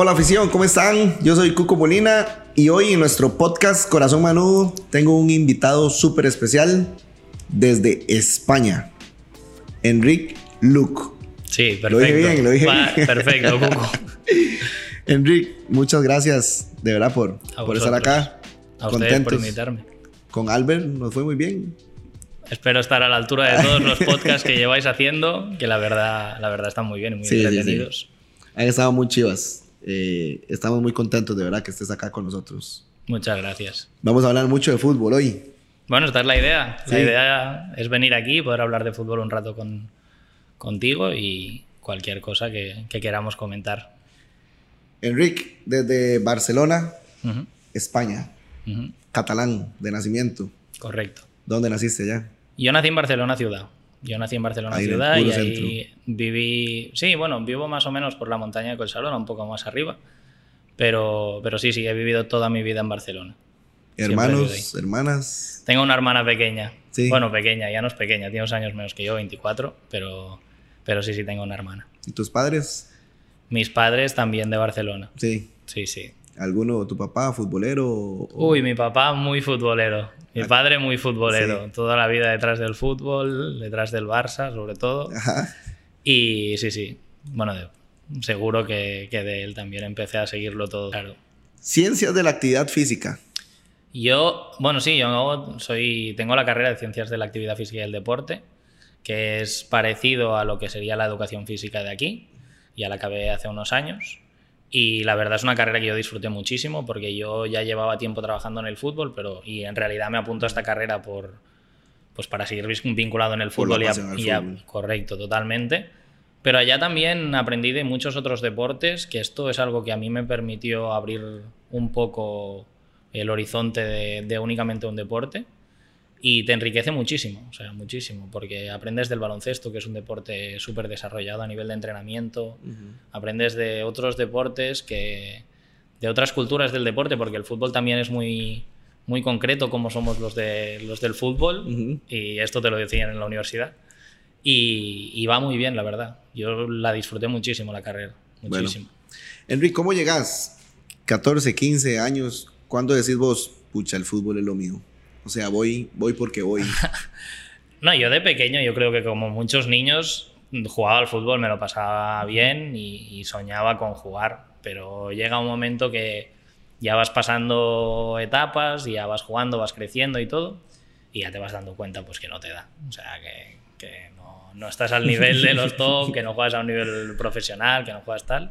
Hola afición, ¿cómo están? Yo soy Cuco Molina y hoy en nuestro podcast Corazón Manudo tengo un invitado súper especial desde España, Enrique Luke. Sí, perfecto. Lo dije bien, lo dije Va, bien. Perfecto, Cuco. Enrique, muchas gracias de verdad por, por estar acá. A ustedes por invitarme. Con Albert nos fue muy bien. Espero estar a la altura de todos los podcasts que lleváis haciendo, que la verdad, la verdad están muy bien muy Sí, sí, sí. entretenidos. Han estado muy chivas. Eh, estamos muy contentos de verdad que estés acá con nosotros. Muchas gracias. Vamos a hablar mucho de fútbol hoy. Bueno, esta es la idea. Sí. La idea es venir aquí y poder hablar de fútbol un rato con, contigo y cualquier cosa que, que queramos comentar. Enrique, desde Barcelona, España, catalán de nacimiento. Correcto. ¿Dónde naciste allá? Yo nací en Barcelona ciudad. Yo nací en Barcelona Ahí ciudad y ahí viví. Sí, bueno, vivo más o menos por la montaña de Collsalona, un poco más arriba. Pero, pero sí, sí, he vivido toda mi vida en Barcelona. Hermanos, hermanas. Tengo una hermana pequeña. Sí. Bueno, pequeña, ya no es pequeña, tiene unos años menos que yo, 24, pero, pero sí, sí, tengo una hermana. ¿Y tus padres? Mis padres también de Barcelona. Sí. Sí, sí. ¿Alguno, tu papá, futbolero? o- Uy, mi papá muy futbolero. Mi padre muy futbolero. Ah, Sí. Toda la vida detrás del fútbol, detrás del Barça, sobre todo. Ajá. Y sí, sí. Bueno, seguro que, que de él también empecé a seguirlo todo. Claro. Ciencias de la actividad física. Yo, bueno, sí, yo soy, tengo la carrera de Ciencias de la Actividad Física y el Deporte, que es parecido a lo que sería la educación física de aquí. Ya la acabé hace unos años. Y la verdad es una carrera que yo disfruté muchísimo porque yo ya llevaba tiempo trabajando en el fútbol, pero y en realidad me apunto a esta carrera por pues para seguir vinculado en el fútbol y a- pasión al y a- fútbol. correcto, totalmente. Pero allá también aprendí de muchos otros deportes, que esto es algo que a mí me permitió abrir un poco el horizonte de, de únicamente un deporte y te enriquece muchísimo, o sea, muchísimo, porque aprendes del baloncesto, que es un deporte súper desarrollado a nivel de entrenamiento, aprendes de otros deportes que de otras culturas del deporte, porque el fútbol también es muy muy concreto como somos los de los del fútbol Ujú. y esto te lo decían en la universidad y, y va muy bien, la verdad. Yo la disfruté muchísimo la carrera, Bueno. muchísimo. Enrique, ¿cómo llegas? 14, 15 años. ¿Cuándo decís vos, pucha, el fútbol es lo mío? O sea, voy, voy porque voy. No, yo de pequeño, yo creo que como muchos niños, jugaba al fútbol, me lo pasaba bien y, y soñaba con jugar. Pero llega un momento que ya vas pasando etapas, ya vas jugando, vas creciendo y todo, y ya te vas dando cuenta pues que no te da. O sea, que, que no, no estás al nivel de los top, que no juegas a un nivel profesional, que no juegas tal.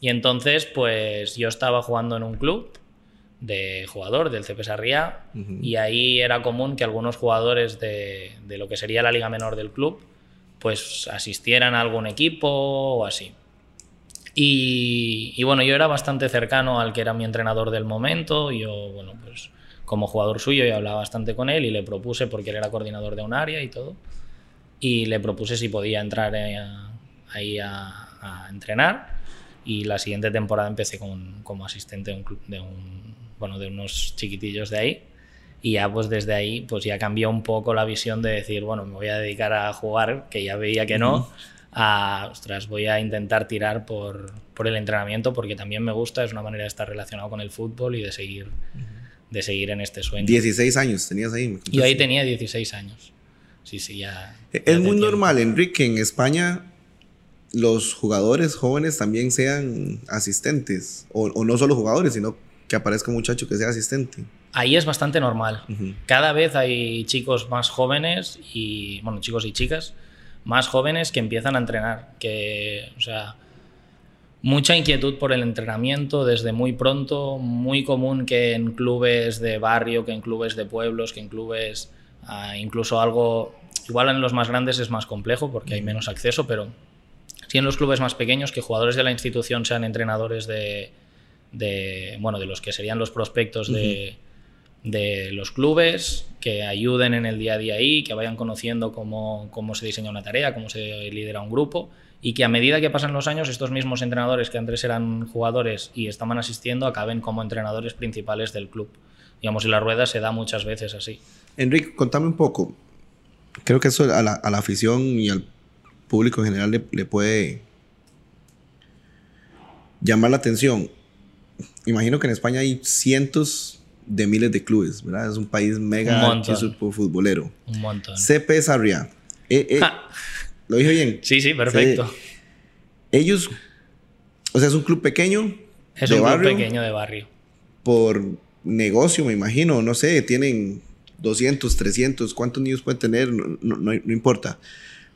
Y entonces, pues yo estaba jugando en un club de jugador del CP Sarriá y ahí era común que algunos jugadores de, de lo que sería la liga menor del club pues asistieran a algún equipo o así. Y, y bueno, yo era bastante cercano al que era mi entrenador del momento, yo, bueno, pues como jugador suyo yo hablaba bastante con él y le propuse, porque él era coordinador de un área y todo, y le propuse si podía entrar eh, a- ahí a, a entrenar y la siguiente temporada empecé con- como asistente de un club, de un, bueno, de unos chiquitillos de ahí y ya pues desde ahí pues ya cambió un poco la visión de decir, bueno, me voy a dedicar a jugar, que ya veía que no, a, ostras, voy a intentar tirar por, por el entrenamiento porque también me gusta, es una manera de estar relacionado con el fútbol y de seguir, de seguir en este sueño. 16 años tenías ahí. me Yo ahí tenía 16 años. Sí, sí, ya. ya Es muy tiempo. normal, Enrique, que en España los jugadores jóvenes también sean asistentes. O, o no solo jugadores, sino que aparezca un muchacho que sea asistente. Ahí es bastante normal. Ujú. Cada vez hay chicos más jóvenes y, bueno, chicos y chicas más jóvenes que empiezan a entrenar. Que, o sea, mucha inquietud por el entrenamiento desde muy pronto. Muy común que en clubes de barrio, que en clubes de pueblos, que en clubes, ah, incluso algo, igual en los más grandes es más complejo porque hay menos acceso, pero sí en los clubes más pequeños que jugadores de la institución sean entrenadores de, de bueno, de los que serían los prospectos de, de los clubes, que ayuden en el día a día ahí, que vayan conociendo cómo, cómo se diseña una tarea, cómo se lidera un grupo y que a medida que pasan los años estos mismos entrenadores que antes eran jugadores y estaban asistiendo acaben como entrenadores principales del club. Digamos, y la rueda se da muchas veces así. Enrique, contame un poco. Creo que eso a la, a la afición y al público en general le, le puede llamar la atención. Imagino que en España hay cientos de miles de clubes, ¿verdad? Es un país mega futbolero. Un montón. CP Sarriá. Eh, eh, ¿Lo dije bien? Sí, sí, perfecto. Ellos, o sea, es un club pequeño. Es un club pequeño de barrio. Por negocio, me imagino, no sé, tienen 200, 300, ¿cuántos niños pueden tener? No, no, importa.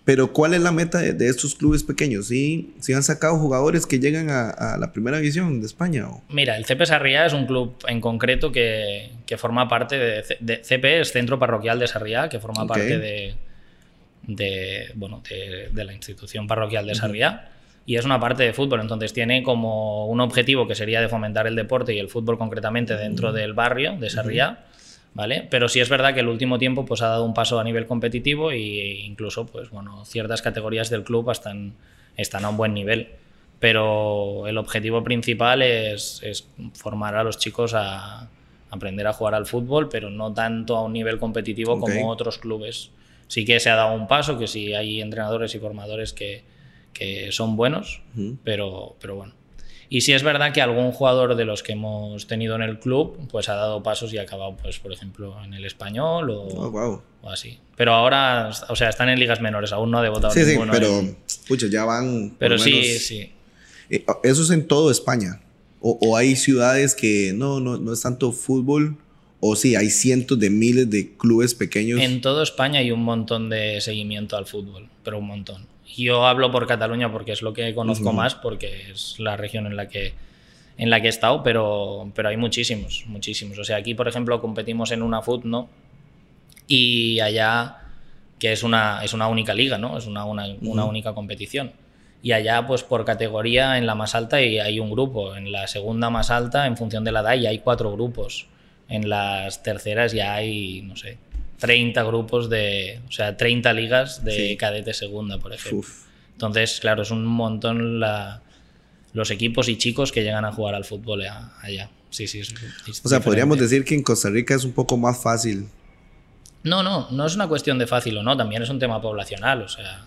Pero ¿cuál es la meta de, estos clubes pequeños? ¿Sí, ¿Sí, han sacado jugadores que llegan a, la primera división de España? Mira, el CP Sarriá es un club en concreto que, que forma parte de, CP, es Centro Parroquial de Sarriá, que forma parte de, de, bueno, de, la institución parroquial de Sarriá. Y es una parte de fútbol, entonces tiene como un objetivo que sería de fomentar el deporte y el fútbol concretamente dentro del barrio de Sarriá ¿vale? Pero sí es verdad que el último tiempo pues, ha dado un paso a nivel competitivo e incluso pues, bueno, ciertas categorías del club están, están a un buen nivel. Pero el objetivo principal es, es formar a los chicos a aprender a jugar al fútbol, pero no tanto a un nivel competitivo como otros clubes. Sí que se ha dado un paso, que sí hay entrenadores y formadores que, que son buenos, pero, pero bueno. Y sí es verdad que algún jugador de los que hemos tenido en el club pues ha dado pasos y ha acabado, pues, por ejemplo, en el español o, oh, o así. Pero ahora, o sea, están en ligas menores, aún no ha debutado sí, Sí, pero, pucha, ya van. Pero sí, sí. Eh, eso es en todo España. O, hay ciudades que no, no, no es tanto fútbol, o sí, hay cientos de miles de clubes pequeños. En toda España hay un montón de seguimiento al fútbol, pero un montón. Yo hablo por Cataluña porque es lo que conozco más, porque es la región en la que, en la que he estado, pero, pero hay muchísimos, muchísimos. O sea, aquí, por ejemplo, competimos en una FUT, ¿no? Y allá, que es una, es una única liga, ¿no? Es una, una, una única competición. Y allá, pues por categoría, en la más alta y hay un grupo. En la segunda más alta, en función de la edad, ya hay cuatro grupos. En las terceras ya hay, no sé, 30 grupos de, o sea, 30 ligas de cadete segunda, por ejemplo. Entonces, claro, es un montón la, los equipos y chicos que llegan a jugar al fútbol allá. Sí, sí. o sea, podríamos decir que en Costa Rica es un poco más fácil. No, no, no es una cuestión de fácil o no, también es un tema poblacional, o sea.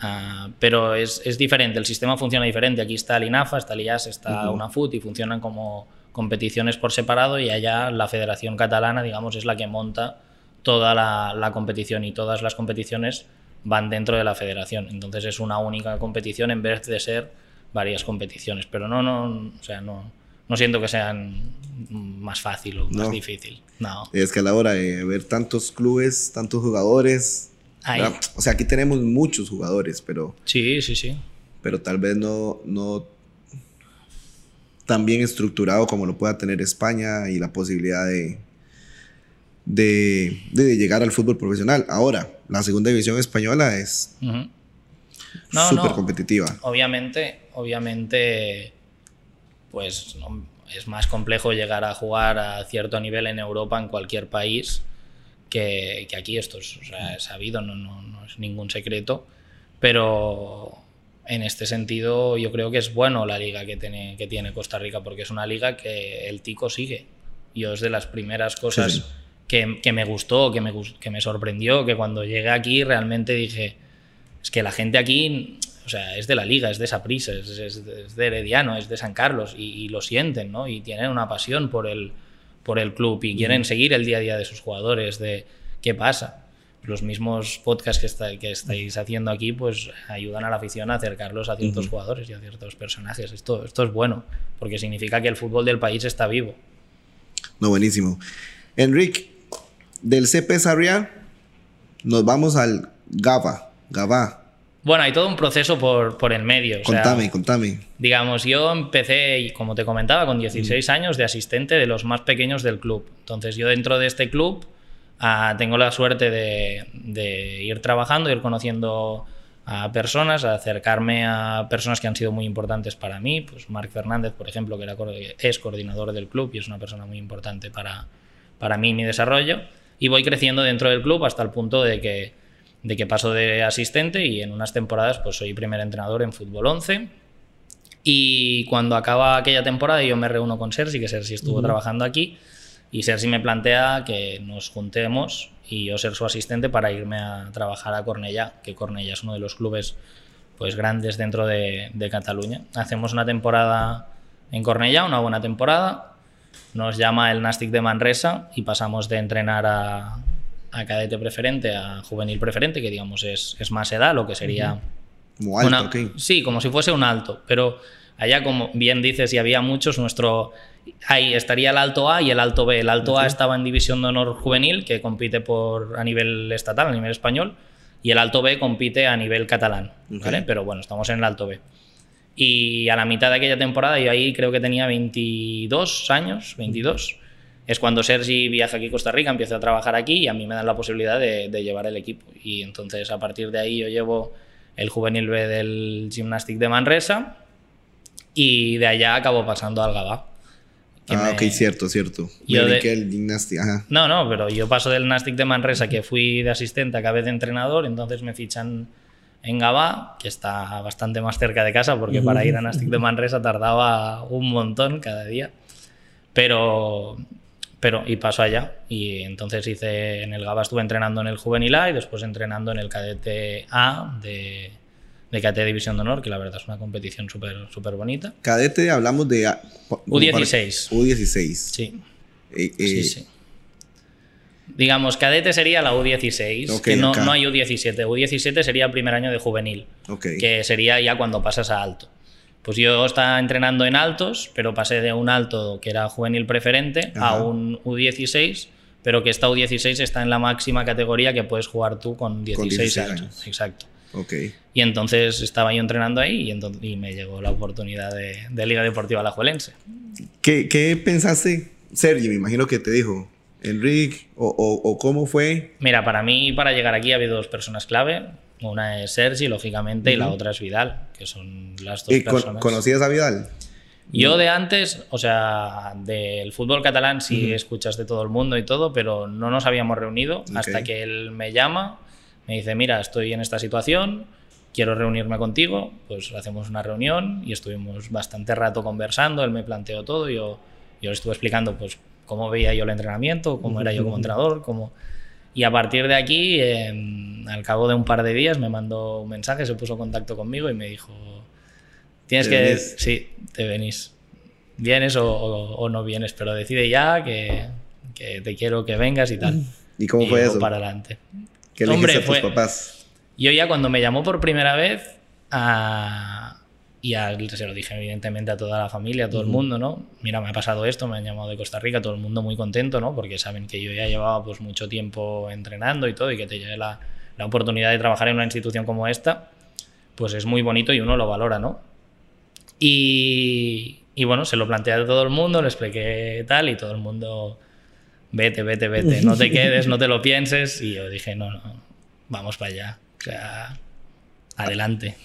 Ah, pero es, es, diferente, el sistema funciona diferente. Aquí está el INAFA, está el IAS, está una FUT y funcionan como competiciones por separado y allá la Federación Catalana, digamos, es la que monta toda la, competición y todas las competiciones van dentro de la federación. Entonces es una única competición en vez de ser varias competiciones. Pero no, no, o sea, no, no siento que sean más fácil o más difícil. No. Es que a la hora de ver tantos clubes, tantos jugadores. O sea, aquí tenemos muchos jugadores, pero. Sí, sí, sí. Pero tal vez no, no tan bien estructurado como lo pueda tener España y la posibilidad de, de, llegar al fútbol profesional. Ahora, la segunda división española es súper competitiva. Obviamente, obviamente, pues es más complejo llegar a jugar a cierto nivel en Europa, en cualquier país, que, aquí. Esto es, sabido, no, no, es ningún secreto. Pero en este sentido, yo creo que es bueno la liga que tiene, que tiene Costa Rica, porque es una liga que el tico sigue. Yo es de las primeras cosas que, me gustó, que me, que me sorprendió, que cuando llegué aquí realmente dije, es que la gente aquí, o sea, es de la liga, es de Saprissa, es, es, de Herediano, es de San Carlos y, lo sienten, ¿no? Y tienen una pasión por el, por el club y quieren seguir el día a día de sus jugadores, de qué pasa. Los mismos podcasts que, está, que estáis haciendo aquí, pues ayudan a la afición a acercarlos a ciertos jugadores y a ciertos personajes. Esto, esto es bueno, porque significa que el fútbol del país está vivo. No, buenísimo. Enrique, del CP Sarriá nos vamos al GABA, GABA. Bueno, hay todo un proceso por, por el medio. Contame, contame. Digamos, yo empecé, como te comentaba, con 16 años de asistente de los más pequeños del club. Entonces yo dentro de este club ah, tengo la suerte de, de, ir trabajando, ir conociendo a personas, a acercarme a personas que han sido muy importantes para mí. Pues Marc Fernández, por ejemplo, que era, es coordinador del club y es una persona muy importante para, para mí y mi desarrollo y voy creciendo dentro del club hasta el punto de que, de que paso de asistente y en unas temporadas pues soy primer entrenador en fútbol 11. Y cuando acaba aquella temporada yo me reúno con Sergi, que Sergi estuvo trabajando aquí, y Sergi me plantea que nos juntemos y yo ser su asistente para irme a trabajar a Cornellá, que Cornellá es uno de los clubes pues grandes dentro de, de Cataluña. Hacemos una temporada en Cornellà, una buena temporada. Nos llama el Nastic de Manresa y pasamos de entrenar a, a cadete preferente a juvenil preferente, que digamos es, es más edad, lo que sería... Como alto, una- ok. Sí, como si fuese un alto, pero allá como bien dices y había muchos, nuestro... Ahí estaría el alto A y el alto B. El alto A estaba en división de honor juvenil, que compite por, a nivel estatal, a nivel español, y el alto B compite a nivel catalán, Ok. ¿vale? Pero bueno, estamos en el alto B. Y a la mitad de aquella temporada, yo ahí creo que tenía 22 años, 22. Es cuando Sergi viaja aquí a Costa Rica, empieza a trabajar aquí y a mí me dan la posibilidad de, de llevar el equipo. Y entonces a partir de ahí yo llevo el juvenil B del Gymnastic de Manresa y de allá acabo pasando al Gabá. Ah, me- ok, cierto, cierto. Yo Me de- el gimnastia, ajá. No, no, pero yo paso del Nastic de Manresa, que fui de asistente, acabé de entrenador, entonces me fichan en Gabá, que está bastante más cerca de casa, porque para ir a Nastic de Manresa tardaba un montón cada día. Pero, pero, y paso allá. Y entonces hice, en el Gabá estuve entrenando en el Juvenil A y después entrenando en el Cadete A de, de Cadete División de Honor, que la verdad es una competición súper súper bonita. Cadete, hablamos de... ah, como U16. para- U16. Sí. Eh, eh, Sí, sí. Digamos, cadete sería la U16, Ok, que no, no hay U17. U17 sería el primer año de juvenil, Ok. que sería ya cuando pasas a alto. Pues yo estaba entrenando en altos, pero pasé de un alto que era juvenil preferente a Ajá. un U16, pero que esta U16 está en la máxima categoría que puedes jugar tú con 16, 16 años. años. Exacto. Ok. Y entonces estaba yo entrenando ahí y, entonces, y me llegó la oportunidad de, de Liga Deportiva Alajuelense. ¿Qué, qué pensaste, Sergi? Me imagino que te dijo, Enrique, o, o, o cómo fue. Mira, para mí, para llegar aquí ha habido dos personas clave. Una es Sergi, lógicamente, y la otra es Vidal, que son las dos ¿Y personas. ¿Conocías a Vidal? Yo de antes, o sea, del fútbol catalán sí escuchas de todo el mundo y todo, pero no nos habíamos reunido hasta que él me llama, me dice, mira, estoy en esta situación, quiero reunirme contigo, pues hacemos una reunión y estuvimos bastante rato conversando, él me planteó todo, yo, yo le estuve explicando pues cómo veía yo el entrenamiento, cómo era yo como entrenador, cómo... Y a partir de aquí, em, al cabo de un par de días, me mandó un mensaje, se puso en contacto conmigo y me dijo, tienes ¿Te que... venís? Sí, te venís. Vienes o, o- o no vienes, pero decide ya que, que te quiero que vengas y tal. ¿Y cómo Y fue eso? para adelante. ¿Qué le Hombre, a tus fue- papás? Yo ya cuando me llamó por primera vez, a- y a- se lo dije evidentemente a toda la familia, a todo el mundo, ¿no? Mira, me ha pasado esto, me han llamado de Costa Rica, todo el mundo muy contento, ¿no? Porque saben que yo ya llevaba pues mucho tiempo entrenando y todo, y que te llegue la, la oportunidad de trabajar en una institución como esta, pues es muy bonito y uno lo valora, ¿no? Y, y bueno, se lo planteé a todo el mundo, le expliqué tal, y todo el mundo, vete, vete, vete, no te quedes, no te lo pienses, y yo dije, no, no, vamos para allá, o sea, adelante.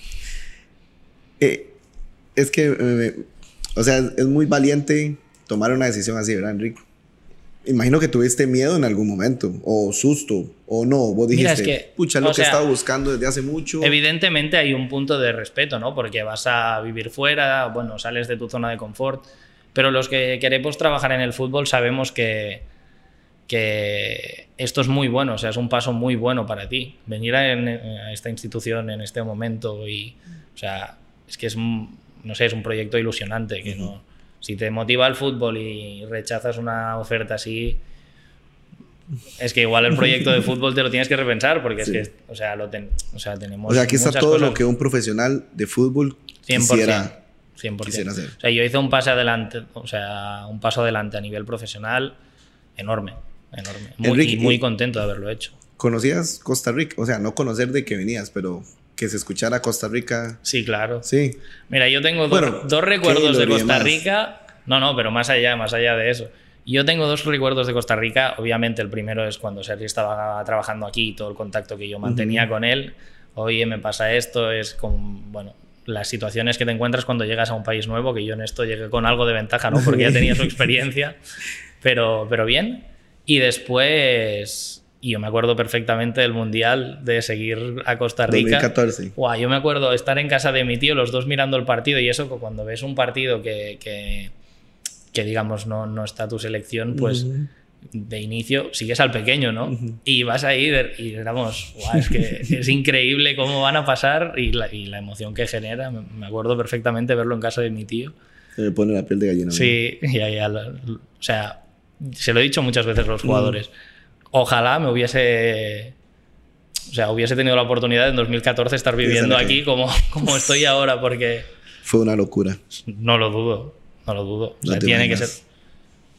Eh, es que, eh, o sea, es muy valiente tomar una decisión así, ¿verdad, Enrique? Imagino que tuviste miedo en algún momento, o susto, o no. Vos dijiste, Mira, es que, pucha, lo que sea, he estado buscando desde hace mucho. Evidentemente hay un punto de respeto, ¿no? Porque vas a vivir fuera, bueno, sales de tu zona de confort, pero los que queremos trabajar en el fútbol sabemos que, que esto es muy bueno, o sea, es un paso muy bueno para ti. Venir a, en- a esta institución en este momento y, o sea, es que es, no sé, es un proyecto ilusionante, que no, si te motiva el fútbol y rechazas una oferta así, es que igual el proyecto de fútbol te lo tienes que repensar, porque Sí. es que, o sea, lo ten- o sea tenemos o sea, aquí está todo cosas- lo que un profesional de fútbol 100%. quisiera. 100%. quisiera hacer. O sea, yo hice un pase adelante, o sea, un paso adelante a nivel profesional enorme, enorme. Muy, Enrique, y muy contento de haberlo hecho. ¿Conocías Costa Rica? O sea, no conocer de que venías, pero que se escuchara Costa Rica. Sí, claro. Sí. Mira, yo tengo do- Bueno, dos recuerdos de Costa. Rica. No, no, pero más allá, más allá de eso. Yo tengo dos recuerdos de Costa Rica. Obviamente, el primero es cuando Sergi estaba trabajando aquí y todo el contacto que yo mantenía con él. Oye, me pasa esto, es con, bueno, las situaciones que te encuentras cuando llegas a un país nuevo, que yo en esto llegué con algo de ventaja, ¿no? Porque ya tenía su experiencia, pero, pero bien. Y después, y yo me acuerdo perfectamente del Mundial, de seguir a Costa Rica. 2014. Guau, yo me acuerdo estar en casa de mi tío, los dos mirando el partido y eso, cuando ves un partido que, que, que, digamos no, no está tu selección, pues de inicio sigues al pequeño, ¿no? Y vas ahí y éramos, guau, es que es increíble cómo van a pasar y la, y la, emoción que genera. Me acuerdo perfectamente verlo en casa de mi tío. Se me pone la piel de gallina. Sí, y ahí, o sea, se lo he dicho muchas veces a los jugadores. Ojalá me hubiese o sea, hubiese tenido la oportunidad en 2014 estar viviendo aquí como, como estoy ahora, porque... Fue una locura. No lo dudo, no lo dudo. O sea, tiene que ser...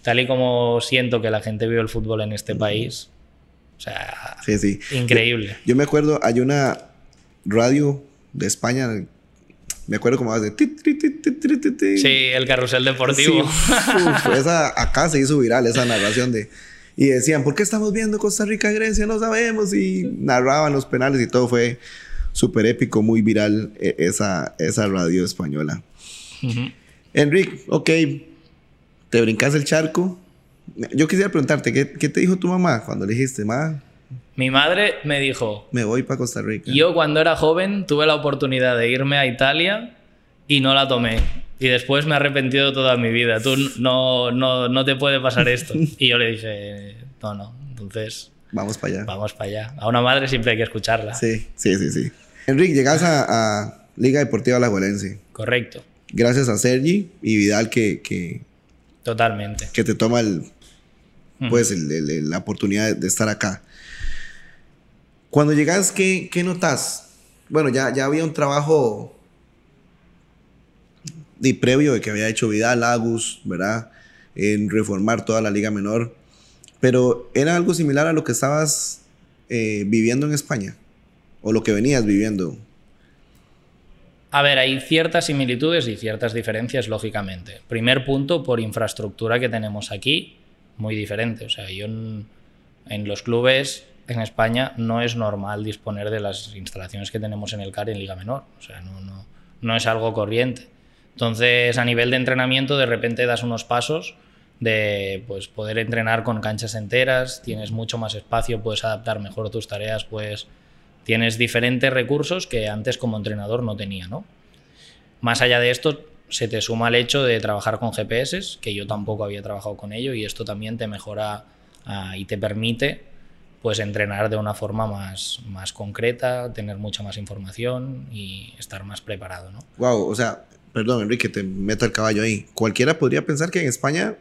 Tal y como siento que la gente vive el fútbol en este país, o sea, sí, sí. increíble. Yo, me acuerdo, hay una radio de España, me acuerdo como hace... Sí, el carrusel deportivo. esa, acá se hizo viral esa narración de y decían, ¿por qué estamos viendo Costa Rica-Grecia? No sabemos. Y narraban los penales y todo fue súper épico, muy viral e, esa, esa radio española. Enrique, ok, te brincas el charco. Yo quisiera preguntarte, ¿qué, ¿qué, te dijo tu mamá cuando le dijiste, ma? Mi madre me dijo... Me voy para Costa Rica. Yo cuando era joven tuve la oportunidad de irme a Italia y no la tomé. Y después me he arrepentido toda mi vida. Tú no, no, no te puede pasar esto. Y yo le dije, no, no. Entonces... Vamos para allá. Vamos para allá. A una madre siempre hay que escucharla. Sí, sí, sí, sí. Enrique, llegas a, Liga Deportiva La Juelense. Correcto. Gracias a Sergi y Vidal que... que Totalmente. Que te toma el, pues, la oportunidad de estar acá. Cuando llegas, ¿qué, qué notas? Bueno, ya, ya había un trabajo y previo de que había hecho Vidal, Agus, ¿verdad? En reformar toda la liga menor. Pero era algo similar a lo que estabas eh, viviendo en España o lo que venías viviendo. A ver, hay ciertas similitudes y ciertas diferencias, lógicamente. Primer punto, por infraestructura que tenemos aquí, muy diferente. O sea, yo en, en los clubes en España no es normal disponer de las instalaciones que tenemos en el CAR en Liga Menor. O sea, no, no, no es algo corriente. Entonces, a nivel de entrenamiento, de repente das unos pasos de pues, poder entrenar con canchas enteras, tienes mucho más espacio, puedes adaptar mejor tus tareas, pues tienes diferentes recursos que antes como entrenador no tenía, ¿no? Más allá de esto, se te suma el hecho de trabajar con GPS, que yo tampoco había trabajado con ello, y esto también te mejora ah, y te permite pues entrenar de una forma más, más concreta, tener mucha más información y estar más preparado, ¿no? Wow, o sea, perdón Enrique, te meto el caballo ahí. Cualquiera podría pensar que en España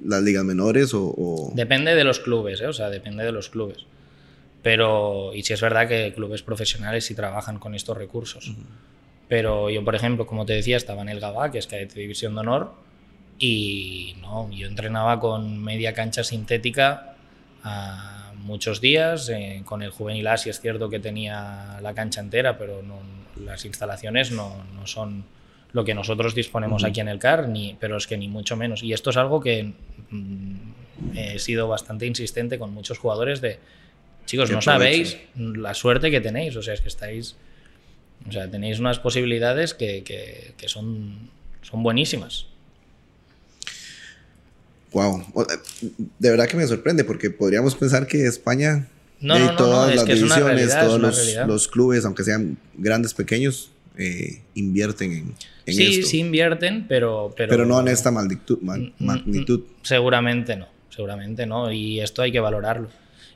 las ligas menores o... Depende de los clubes, ¿eh? o sea, depende de los clubes. Pero, y si es verdad que clubes profesionales sí trabajan con estos recursos. Pero yo, por ejemplo, como te decía, estaba en el GABA, que es cadete división de honor, y no, yo entrenaba con media cancha sintética a muchos días. Eh, con el juvenil A sí es cierto que tenía la cancha entera, pero no, las instalaciones no, no son lo que nosotros disponemos aquí en el CAR, ni, pero es que ni mucho menos. Y esto es algo que mm, he sido bastante insistente con muchos jugadores de, chicos, no sabéis la suerte que tenéis, o sea, es que estáis, o sea, tenéis unas posibilidades que, que, son, son buenísimas. Wow, de verdad que me sorprende porque podríamos pensar que España no, no, todas las divisiones, todos los, los, clubes, aunque sean grandes, pequeños, eh, invierten en, sí, Sí, invierten, pero, pero... Pero no en esta magnitud, mm, mm, magnitud. Seguramente no, seguramente no. Y esto hay que valorarlo.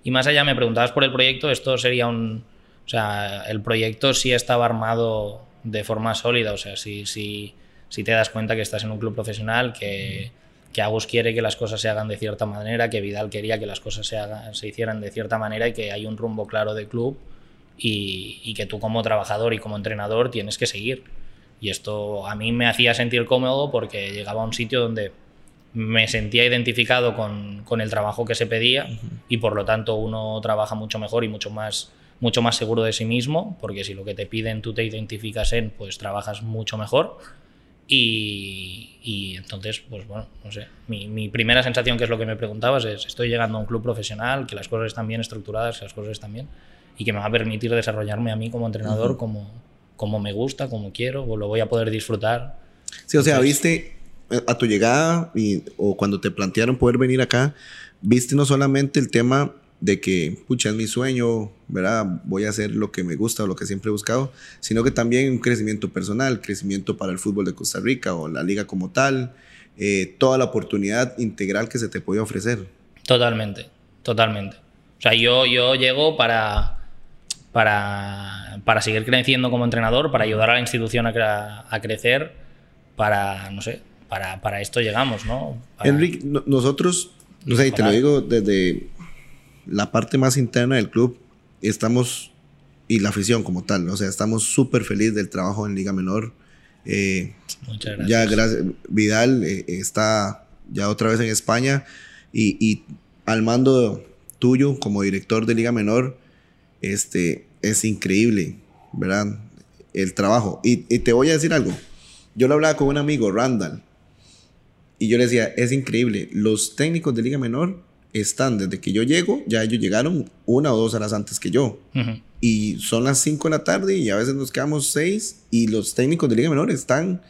Y más allá, me preguntabas por el proyecto, esto sería un... O sea, el proyecto sí estaba armado de forma sólida, o sea, si, si, si te das cuenta que estás en un club profesional, que, que Agus quiere que las cosas se hagan de cierta manera, que Vidal quería que las cosas se, hagan, se hicieran de cierta manera y que hay un rumbo claro de club y, y que tú como trabajador y como entrenador tienes que seguir. Y esto a mí me hacía sentir cómodo porque llegaba a un sitio donde me sentía identificado con, con el trabajo que se pedía y por lo tanto uno trabaja mucho mejor y mucho más, mucho más seguro de sí mismo, porque si lo que te piden tú te identificas en, pues trabajas mucho mejor. Y, y entonces, pues bueno, no sé, mi, mi, primera sensación, que es lo que me preguntabas, es, estoy llegando a un club profesional, que las cosas están bien estructuradas, que las cosas están bien, y que me va a permitir desarrollarme a mí como entrenador, como, como me gusta, como quiero, o lo voy a poder disfrutar. Sí, o sea, viste eh, a tu llegada y, o cuando te plantearon poder venir acá, viste no solamente el tema de que, pucha, es mi sueño, ¿verdad? Voy a hacer lo que me gusta o lo que siempre he buscado, sino que también un crecimiento personal, crecimiento para el fútbol de Costa Rica o la liga como tal, eh, toda la oportunidad integral que se te puede ofrecer. Totalmente, totalmente. O sea, yo, yo llego para, para, para seguir creciendo como entrenador, para ayudar a la institución a, a crecer, para, no sé, para, para esto llegamos, ¿no? Enrique, nosotros, no sé, y te lo digo desde la parte más interna del club, estamos, y la afición como tal, o sea, estamos súper felices del trabajo en Liga Menor. Eh, Muchas gracias. Ya, gracias. Vidal eh, está ya otra vez en España y, y, al mando tuyo como director de Liga Menor, este, es increíble, ¿verdad? El trabajo. Y, y te voy a decir algo. Yo lo hablaba con un amigo, Randall, y yo le decía, es increíble, los técnicos de Liga Menor están desde que yo llego, ya ellos llegaron una o dos horas antes que yo. Y son las 5 de la tarde y a veces nos quedamos 6 y los técnicos de Liga Menor están...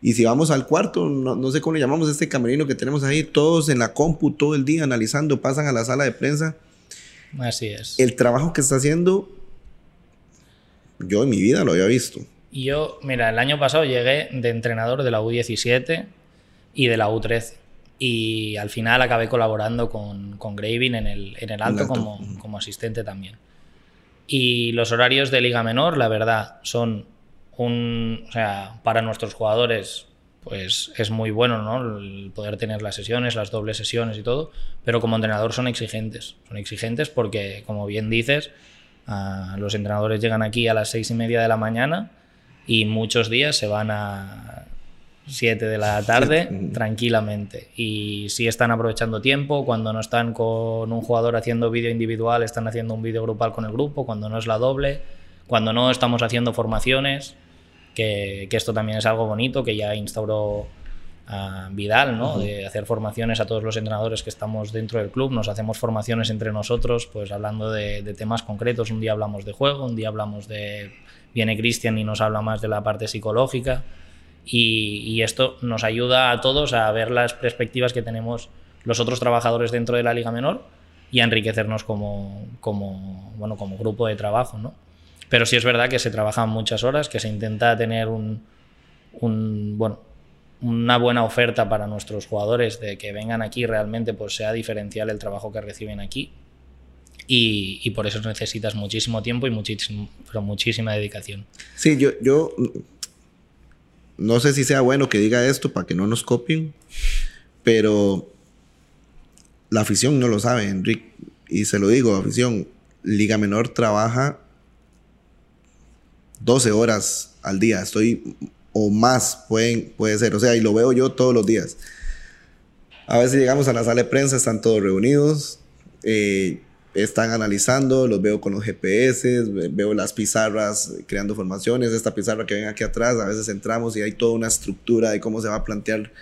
Y si vamos al cuarto, no, no, sé cómo le llamamos este camerino que tenemos ahí, todos en la compu todo el día analizando, pasan a la sala de prensa. Así es. El trabajo que está haciendo, yo en mi vida lo había visto. Yo, mira, el año pasado llegué de entrenador de la U17 y de la U13 y al final acabé colaborando con, con Graving en el, en el alto, como, como, asistente también. Y los horarios de Liga Menor, la verdad, son un. O sea, para nuestros jugadores, pues es muy bueno, ¿no? El poder tener las sesiones, las dobles sesiones y todo, pero como entrenador son exigentes. Son exigentes porque, como bien dices, los entrenadores llegan aquí a las seis y media de la mañana y muchos días se van a 7 de la tarde tranquilamente. Y si están aprovechando tiempo, cuando no están con un jugador haciendo vídeo individual, están haciendo un vídeo grupal con el grupo, cuando no es la doble, cuando no estamos haciendo formaciones, que, esto también es algo bonito que ya instauró a Vidal, ¿no? De hacer formaciones a todos los entrenadores que estamos dentro del club, nos hacemos formaciones entre nosotros, pues hablando de, de temas concretos, un día hablamos de juego, un día hablamos de... Viene Cristian y nos habla más de la parte psicológica. Y, esto nos ayuda a todos a ver las perspectivas que tenemos los otros trabajadores dentro de la Liga Menor y a enriquecernos como, como, bueno, como grupo de trabajo. ¿no? Pero sí es verdad que se trabajan muchas horas, que se intenta tener un, bueno, una buena oferta para nuestros jugadores de que vengan aquí realmente pues sea diferencial el trabajo que reciben aquí y, y por eso necesitas muchísimo tiempo y muchísimo, pero muchísima dedicación. Sí, yo, yo no sé si sea bueno que diga esto para que no nos copien, pero la afición no lo sabe, Enrique. Y se lo digo, afición, Liga Menor trabaja 12 horas al día. Estoy, o más pueden, puede ser. O sea, y lo veo yo todos los días. A veces llegamos a la sala de prensa, están todos reunidos. Eh, están analizando, los veo con los GPS, veo las pizarras creando formaciones, esta pizarra que ven aquí atrás, a veces entramos y hay toda una estructura de cómo se va a plantear.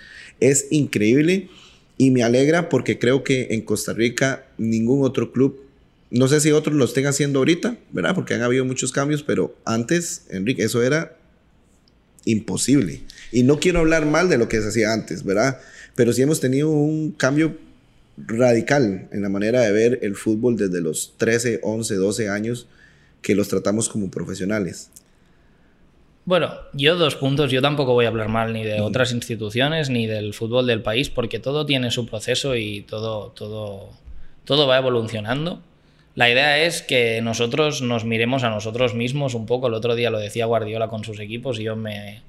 Es increíble y me alegra porque creo que en Costa Rica ningún otro club, no sé si otros lo estén haciendo ahorita, ¿verdad? Porque han habido muchos cambios, pero antes, Enrique, eso era imposible. Y no quiero hablar mal de lo que se hacía antes, ¿verdad? Pero sí hemos tenido un cambio radical en la manera de ver el fútbol desde los 13, 11, 12 años que los tratamos como profesionales. Bueno, yo dos puntos, yo tampoco voy a hablar mal ni de otras instituciones ni del fútbol del país porque todo tiene su proceso y todo, todo, todo va evolucionando. La idea es que nosotros nos miremos a nosotros mismos un poco. El otro día lo decía Guardiola con sus equipos y yo me,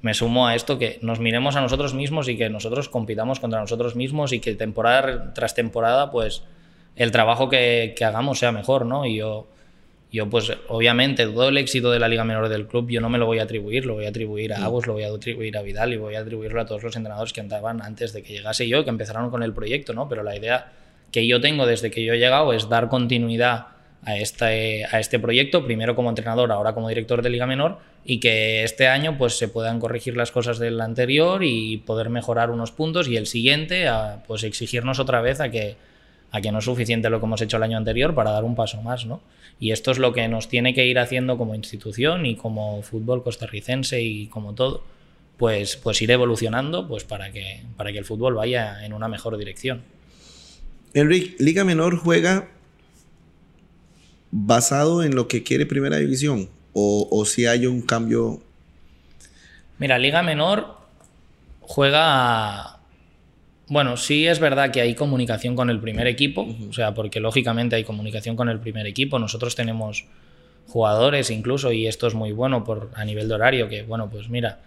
me sumo a esto, que nos miremos a nosotros mismos y que nosotros compitamos contra nosotros mismos y que temporada tras temporada, pues el trabajo que, que hagamos sea mejor, ¿no? Y yo, yo, pues obviamente, todo el éxito de la Liga Menor del club yo no me lo voy a atribuir, lo voy a atribuir a. Agus, lo voy a atribuir a Vidal y voy a atribuirlo a todos los entrenadores que andaban antes de que llegase yo, que empezaron con el proyecto, ¿no? Pero la idea que yo tengo desde que yo he llegado es dar continuidad a este, a este proyecto, primero como entrenador, ahora como director de Liga Menor, y que este año pues se puedan corregir las cosas del anterior y poder mejorar unos puntos y el siguiente a, pues exigirnos otra vez a que, a que no es suficiente lo que hemos hecho el año anterior para dar un paso más, ¿no? Y esto es lo que nos tiene que ir haciendo como institución y como fútbol costarricense y como todo, pues, pues ir evolucionando pues para que, para que el fútbol vaya en una mejor dirección. Enrique, Liga Menor juega basado en lo que quiere Primera División o, si hay un cambio? Mira, Liga Menor juega Bueno, sí es verdad que hay comunicación con el primer equipo, o sea, porque lógicamente hay comunicación con el primer equipo. Nosotros tenemos jugadores incluso, y esto es muy bueno por, a nivel de horario, que bueno, pues mira,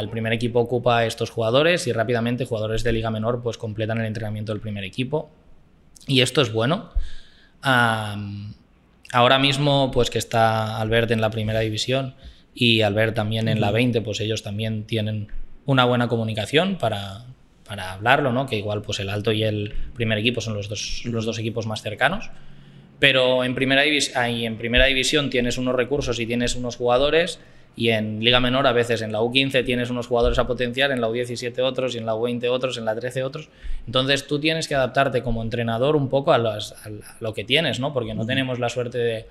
el primer equipo ocupa estos jugadores y rápidamente jugadores de liga menor pues completan el entrenamiento del primer equipo. Y esto es bueno. ahora mismo, pues que está Albert en la primera división y Albert también en la 20, pues ellos también tienen una buena comunicación para, para hablarlo, ¿no? Que igual pues el alto y el primer equipo son los dos, los dos equipos más cercanos. Pero en primera, en primera división tienes unos recursos y tienes unos jugadores y en Liga Menor a veces en la U15 tienes unos jugadores a potenciar, en la U17 otros y en la U20 otros, en la 13 otros. Entonces tú tienes que adaptarte como entrenador un poco a, lo que tienes, ¿no? Porque no tenemos la suerte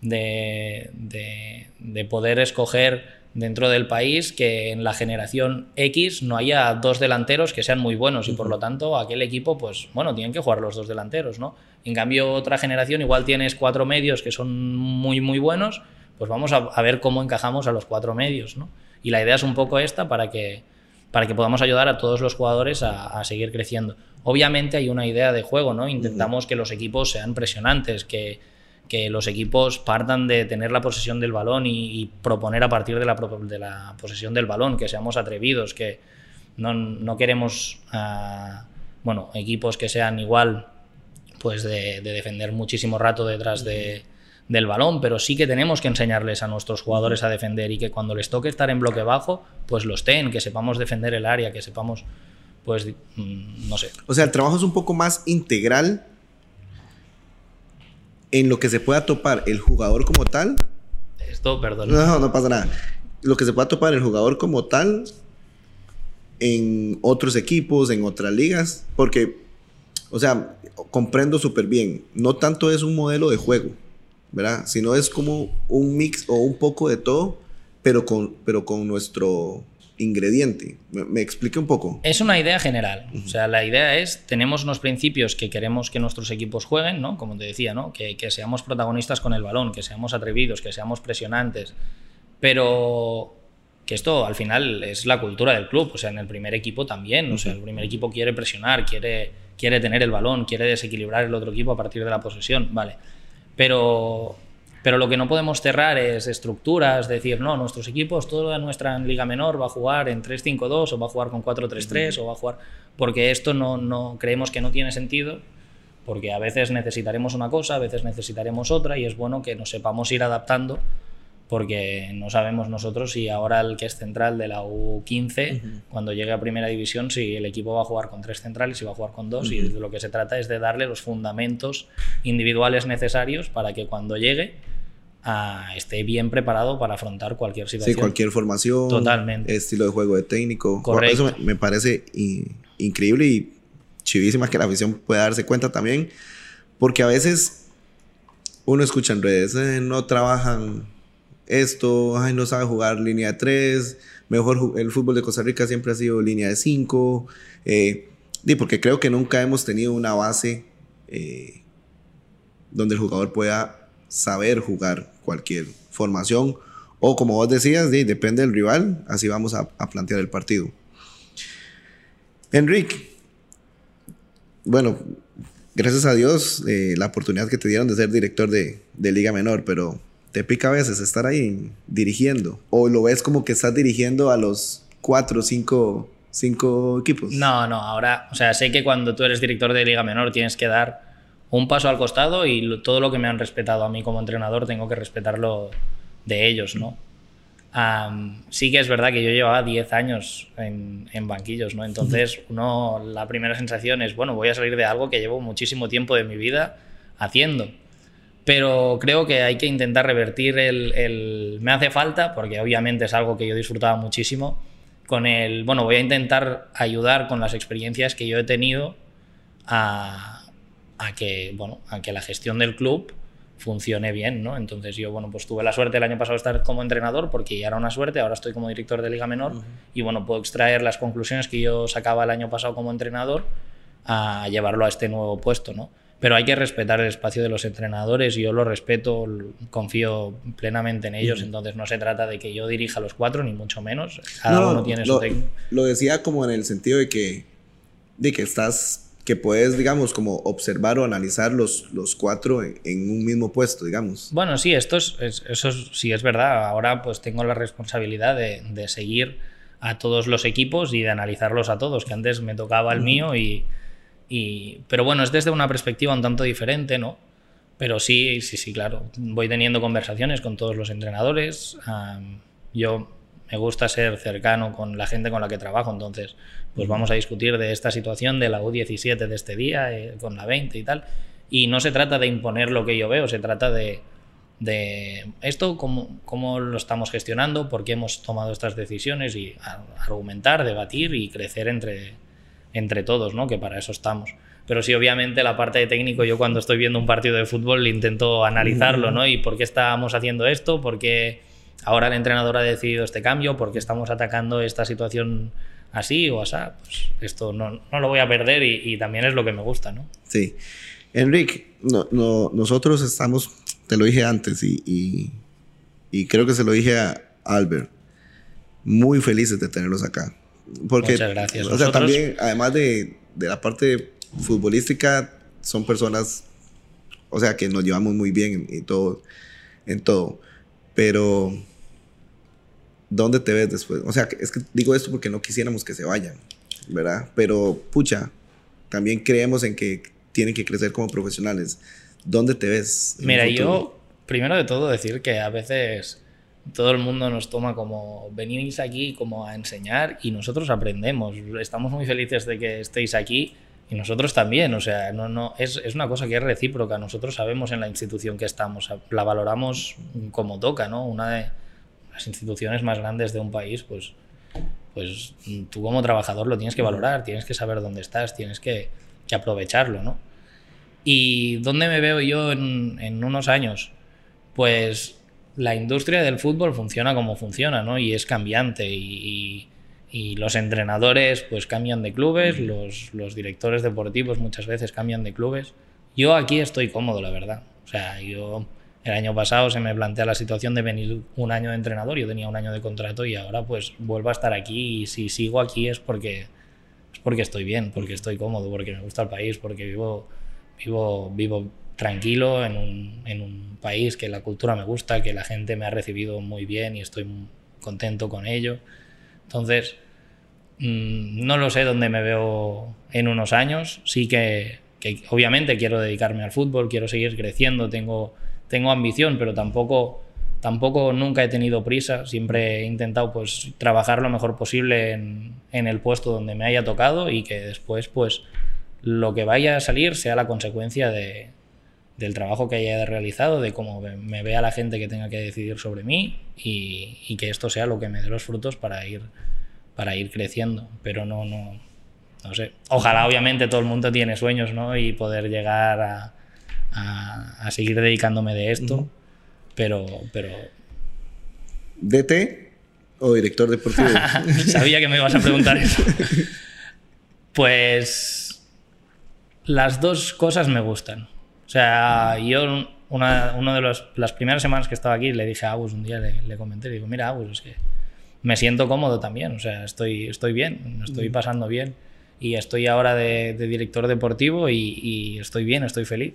de, de poder escoger dentro del país que en la generación X no haya dos delanteros que sean muy buenos y por lo tanto aquel equipo, pues bueno, tienen que jugar los dos delanteros, ¿no? En cambio, otra generación igual tienes cuatro medios que son muy, muy buenos, pues vamos a, ver cómo encajamos a los cuatro medios, ¿no? Y la idea es un poco esta para que, para que podamos ayudar a todos los jugadores a, seguir creciendo. Obviamente hay una idea de juego, ¿no? Intentamos que los equipos sean presionantes, que que los equipos partan de tener la posesión del balón y, proponer a partir de la, de la, posesión del balón, que seamos atrevidos, que no, no queremos ah, bueno, equipos que sean igual pues de, defender muchísimo rato detrás de, del balón, pero sí que tenemos que enseñarles a nuestros jugadores a defender y que cuando les toque estar en bloque bajo, pues lo estén, que sepamos defender el área, que sepamos, pues, mm, no sé. O sea, el trabajo es un poco más integral en lo que se pueda topar el jugador como tal. Esto, perdón. No, no pasa nada. Lo que se pueda topar el jugador como tal en otros equipos, en otras ligas, porque, o sea, comprendo súper bien, no tanto es un modelo de juego, ¿verdad? Sino es como un mix o un poco de todo, pero con, pero con nuestro ingrediente. ¿Me, me explique un poco? Es una idea general. O sea, la idea es, tenemos unos principios que queremos que nuestros equipos jueguen, ¿no? Como te decía, ¿no? Que, que seamos protagonistas con el balón, que seamos atrevidos, que seamos presionantes. Pero que esto al final es la cultura del club, o sea, en el primer equipo también, o sea, el primer equipo quiere presionar, quiere, quiere tener el balón, quiere desequilibrar el otro equipo a partir de la posesión, vale. Pero pero lo que no podemos cerrar es estructuras, decir, no, nuestros equipos, toda nuestra liga menor va a jugar en 3-5-2 o va a jugar con 4-3-3 o va a jugar... Porque esto no, no creemos que no tiene sentido, porque a veces necesitaremos una cosa, a veces necesitaremos otra y es bueno que nos sepamos ir adaptando porque no sabemos nosotros si ahora el que es central de la U15, cuando llegue a primera división, si el equipo va a jugar con tres centrales, y va a jugar con dos, y de lo que se trata es de darle los fundamentos individuales necesarios para que cuando llegue esté bien preparado para afrontar cualquier situación. Sí, cualquier formación, Totalmente. estilo de juego de técnico. Correcto. Eso me, parece increíble y chivísima que la afición pueda darse cuenta también, porque a veces uno escucha en redes, eh, no trabajan esto, ay, no sabe jugar línea de 3, mejor el fútbol de Costa Rica siempre ha sido línea de 5, eh, porque creo que nunca hemos tenido una base eh, donde el jugador pueda saber jugar cualquier formación o como vos decías, depende del rival, así vamos a, plantear el partido. Enrique, bueno, gracias a Dios eh, la oportunidad que te dieron de ser director de Liga Menor, pero te pica a veces estar ahí dirigiendo? ¿O lo ves como que estás dirigiendo a los cuatro o cinco, cinco equipos? No, no, ahora, o sea, sé que cuando tú eres director de Liga Menor tienes que dar un paso al costado y todo lo que me han respetado a mí como entrenador tengo que respetarlo de ellos, ¿no? sí que es verdad que yo llevaba 10 años en, en, banquillos, ¿no? Entonces, uno, la primera sensación es, bueno, voy a salir de algo que llevo muchísimo tiempo de mi vida haciendo pero creo que hay que intentar revertir el, me hace falta, porque obviamente es algo que yo disfrutaba muchísimo, con el, bueno, voy a intentar ayudar con las experiencias que yo he tenido a, que, bueno, a que la gestión del club funcione bien, ¿no? Entonces yo, bueno, pues tuve la suerte el año pasado de estar como entrenador porque ya era una suerte, ahora estoy como director de Liga Menor y, bueno, puedo extraer las conclusiones que yo sacaba el año pasado como entrenador a llevarlo a este nuevo puesto, ¿no? Pero hay que respetar el espacio de los entrenadores. Yo lo respeto, confío plenamente en ellos, entonces no se trata de que yo dirija a los cuatro, ni mucho menos. Cada uno tiene lo, su técnico. Lo decía como en el sentido de que de que estás, que puedes, digamos, como observar o analizar los, los cuatro en, un mismo puesto, digamos. Bueno, sí, esto es, eso sí es verdad. Ahora pues tengo la responsabilidad de, de, seguir a todos los equipos y de analizarlos a todos, que antes me tocaba el mío y, y... Pero bueno, es desde una perspectiva un tanto diferente, ¿no? Pero sí, sí, sí, claro. Voy teniendo conversaciones con todos los entrenadores. yo me gusta ser cercano con la gente con la que trabajo, entonces pues vamos a discutir de esta situación de la U17 de este día, eh, con la 20 y tal. Y no se trata de imponer lo que yo veo, se trata de, de esto, cómo, cómo, lo estamos gestionando, por qué hemos tomado estas decisiones y argumentar, debatir y crecer entre, entre todos, ¿no? que para eso estamos. Pero sí, obviamente, la parte de técnico, yo cuando estoy viendo un partido de fútbol intento analizarlo, ¿no? Y por qué estamos haciendo esto, por qué ahora el entrenador ha decidido este cambio, por qué estamos atacando esta situación así o así. Pues esto no, no lo voy a perder y, también es lo que me gusta, ¿no? Sí. Enrique, no, no, nosotros estamos, te lo dije antes y, y, creo que se lo dije a Albert, muy felices de tenerlos acá. Porque, Muchas gracias. O sea, también, además de, de la parte futbolística son personas, o sea, que nos llevamos muy bien en, todo, en todo. Pero, ¿dónde te ves después? O sea, es que digo esto porque no quisiéramos que se vayan, ¿verdad? Pero, pucha, también creemos en que tienen que crecer como profesionales. ¿Dónde te ves? Mira, yo, primero de todo, decir que a veces todo el mundo nos toma como venís aquí como a enseñar y nosotros aprendemos. Estamos muy felices de que estéis aquí y nosotros también, o sea, no, no, es, es, una cosa que es recíproca. Nosotros sabemos en la institución que estamos, la valoramos como toca, ¿no? Una de las instituciones más grandes de un país, pues, pues tú como trabajador lo tienes que valorar, tienes que saber dónde estás, tienes que, que aprovecharlo, ¿no? ¿Y dónde me veo yo en, en unos años? Pues la industria del fútbol funciona como funciona, ¿no? Y es cambiante y y los entrenadores pues cambian de clubes, los, los, directores deportivos muchas veces cambian de clubes. Yo aquí estoy cómodo, la verdad. O sea, yo el año pasado se me plantea la situación de venir un año de entrenador, yo tenía un año de contrato y ahora pues vuelvo a estar aquí y si sigo aquí es porque, es porque estoy bien, porque estoy cómodo, porque me gusta el país, porque vivo, vivo, vivo tranquilo en un, en un país que la cultura me gusta, que la gente me ha recibido muy bien y estoy contento con ello. Entonces, Mm, no lo sé dónde me veo en unos años. Sí que, obviamente quiero dedicarme al fútbol, quiero seguir creciendo, tengo, tengo ambición, pero tampoco, tampoco nunca he tenido prisa. Siempre he intentado pues, trabajar lo mejor posible en, el puesto donde me haya tocado y que después pues, lo que vaya a salir sea la consecuencia de, del trabajo que haya realizado, de cómo me vea la gente que tenga que decidir sobre mí y, y que esto sea lo que me dé los frutos para ir para ir creciendo, pero no, no, no sé. Ojalá obviamente todo el mundo tiene sueños, ¿no? Y poder llegar a, a, seguir dedicándome de esto, pero, pero... ¿DT o director deportivo? Sabía que me ibas a preguntar eso. Pues las dos cosas me gustan. O sea, yo una, una de los, las primeras semanas que estaba aquí le dije a Agus un día, le, le comenté, digo, mira Agus, es que me siento cómodo también, o sea, estoy, estoy bien, estoy pasando bien y estoy ahora de, director deportivo y, estoy bien, estoy feliz.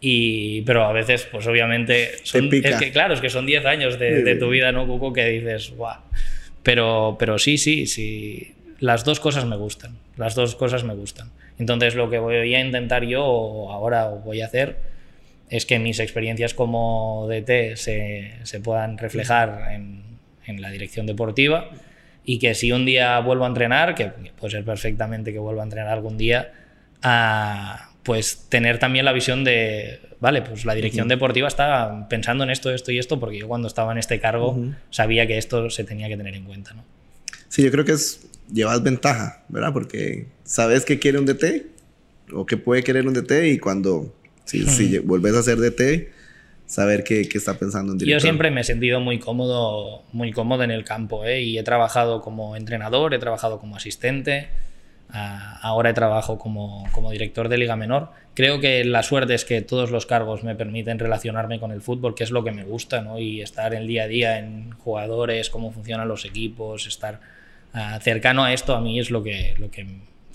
Y, pero a veces, pues obviamente, son, es que, claro, es que son 10 años de, tu vida, ¿no, Cuco? Que dices, guau. Pero, pero sí, sí, sí, las dos cosas me gustan, las dos cosas me gustan. Entonces lo que voy a intentar yo ahora voy a hacer es que mis experiencias como DT se, se puedan reflejar en, en la dirección deportiva y que si un día vuelvo a entrenar, que puede ser perfectamente que vuelva a entrenar algún día, a, pues tener también la visión de, vale, pues la dirección deportiva está pensando en esto, esto y esto, porque yo cuando estaba en este cargo sabía que esto se tenía que tener en cuenta. ¿no? Sí, yo creo que es llevas ventaja, ¿verdad? Porque sabes que quiere un DT o que puede querer un DT y cuando si, si vuelves a ser DT, saber qué, qué, está pensando en director. Yo siempre me he sentido muy cómodo, muy cómodo en el campo ¿eh? y he trabajado como entrenador, he trabajado como asistente, ah, ahora he trabajado como, como, director de Liga Menor. Creo que la suerte es que todos los cargos me permiten relacionarme con el fútbol, que es lo que me gusta, ¿no? y estar el día a día en jugadores, cómo funcionan los equipos, estar ah, cercano a esto a mí es lo que, lo que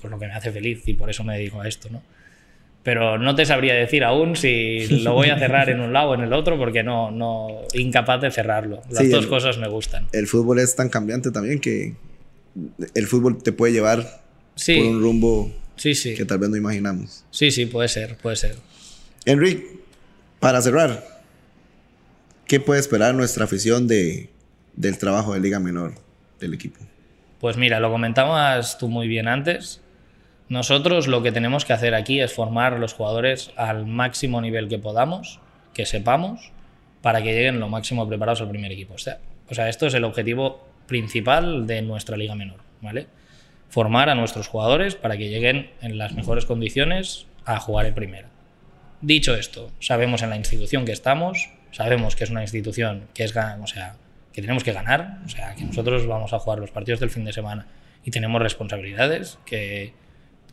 pues lo que me hace feliz y por eso me dedico a esto, ¿no? Pero no te sabría decir aún si lo voy a cerrar en un lado o en el otro porque no, no, incapaz de cerrarlo. Las dos cosas me gustan. El fútbol es tan cambiante también que el fútbol te puede llevar por un rumbo sí, sí. que tal vez no imaginamos. Sí, sí, puede ser, puede ser. Enrique, para cerrar, ¿qué puede esperar nuestra afición de, del trabajo de Liga Menor del equipo? Pues mira, lo comentabas tú muy bien antes. Nosotros lo que tenemos que hacer aquí es formar los jugadores al máximo nivel que podamos, que sepamos, para que lleguen lo máximo preparados al primer equipo. O sea, o sea, esto es el objetivo principal de nuestra liga menor, ¿vale? Formar a nuestros jugadores para que lleguen en las mejores condiciones a jugar en primera. Dicho esto, sabemos en la institución que estamos, sabemos que es una institución que es, o sea, que tenemos que ganar, o sea, que nosotros vamos a jugar los partidos del fin de semana y tenemos responsabilidades, que,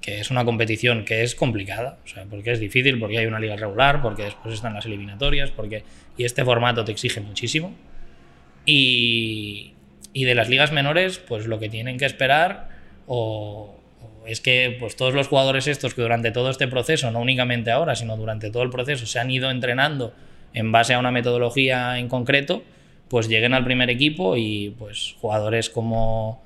que es una competición que es complicada, o sea, porque es difícil, porque hay una liga regular, porque después están las eliminatorias, porque y este formato te exige muchísimo. Y, y de las ligas menores, pues lo que tienen que esperar o, es que pues todos los jugadores estos que durante todo este proceso, no únicamente ahora, sino durante todo el proceso, se han ido entrenando en base a una metodología en concreto, pues lleguen al primer equipo y pues jugadores como,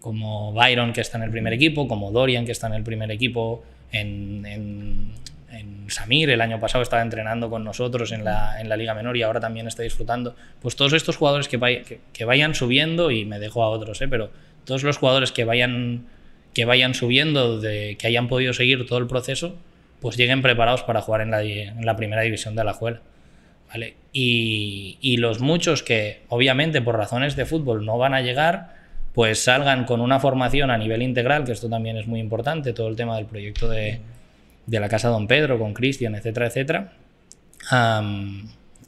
como Byron que está en el primer equipo, como Dorian que está en el primer equipo, en, en Samir el año pasado estaba entrenando con nosotros en la, en la Liga Menor y ahora también está disfrutando. Pues todos estos jugadores que, que, vayan subiendo, y me dejo a otros, ¿eh? pero todos los jugadores que vayan, que vayan subiendo, de, que hayan podido seguir todo el proceso, pues lleguen preparados para jugar en la, en la primera división de la Juela. ¿Vale? Y, y los muchos que, obviamente, por razones de fútbol no van a llegar, pues salgan con una formación a nivel integral, que esto también es muy importante, todo el tema del proyecto de de la Casa Don Pedro, con Cristian, etcétera, etcétera,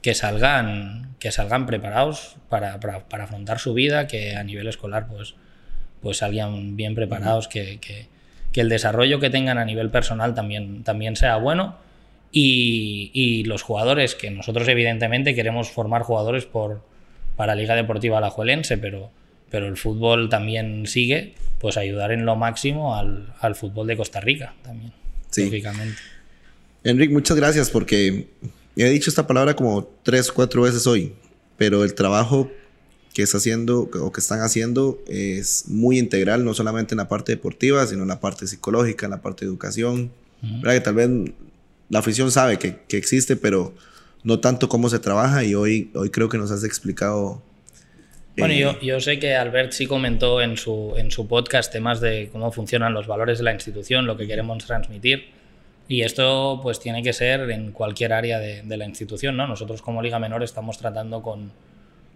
que, salgan, que salgan preparados para, para, afrontar su vida, que a nivel escolar pues, pues salgan bien preparados, que, que, que, el desarrollo que tengan a nivel personal también, también sea bueno. Y, y, los jugadores, que nosotros evidentemente queremos formar jugadores por, para Liga Deportiva Alajuelense, pero, pero el fútbol también sigue, pues ayudar en lo máximo al, al fútbol de Costa Rica también. Sí. Enrique, muchas gracias porque he dicho esta palabra como tres, cuatro veces hoy, pero el trabajo que está haciendo o que están haciendo es muy integral, no solamente en la parte deportiva, sino en la parte psicológica, en la parte de educación. Que tal vez la afición sabe que, que, existe, pero no tanto cómo se trabaja y hoy, hoy creo que nos has explicado. Bueno, yo, eh, yo, sé que Albert sí comentó en su, en su podcast temas de cómo funcionan los valores de la institución, lo que queremos transmitir. Y esto pues tiene que ser en cualquier área de, de la institución, ¿no? Nosotros como Liga Menor estamos tratando con,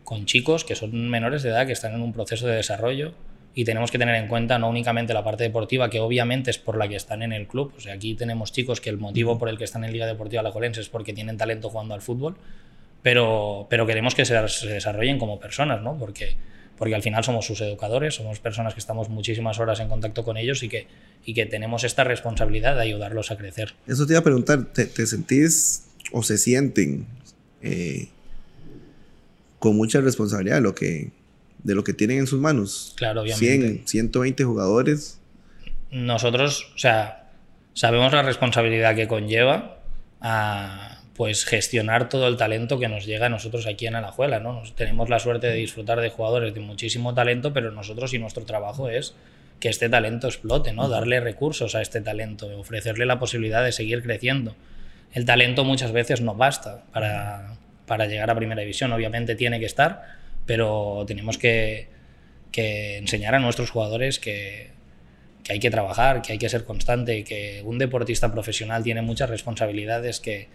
con chicos que son menores de edad, que están en un proceso de desarrollo y tenemos que tener en cuenta no únicamente la parte deportiva, que obviamente es por la que están en el club. O sea, aquí tenemos chicos que el motivo por el que están en Liga Deportiva La Colense es porque tienen talento jugando al fútbol, pero, pero queremos que se, se desarrollen como personas, ¿no? Porque porque al final somos sus educadores, somos personas que estamos muchísimas horas en contacto con ellos y que, y que tenemos esta responsabilidad de ayudarlos a crecer. Eso te iba a preguntar, ¿te, sentís o se sienten eh, con mucha responsabilidad de lo, que, de lo que tienen en sus manos? Claro, obviamente. 100, 120 jugadores. Nosotros, o sea, sabemos la responsabilidad que conlleva a pues gestionar todo el talento que nos llega a nosotros aquí en Alajuela, ¿no? tenemos la suerte de disfrutar de jugadores de muchísimo talento, pero nosotros y nuestro trabajo es que este talento explote, ¿no? Darle recursos a este talento, ofrecerle la posibilidad de seguir creciendo. El talento muchas veces no basta para, para llegar a primera división, obviamente tiene que estar, pero tenemos que, enseñar a nuestros jugadores que, hay que trabajar, que hay que ser constante, que un deportista profesional tiene muchas responsabilidades que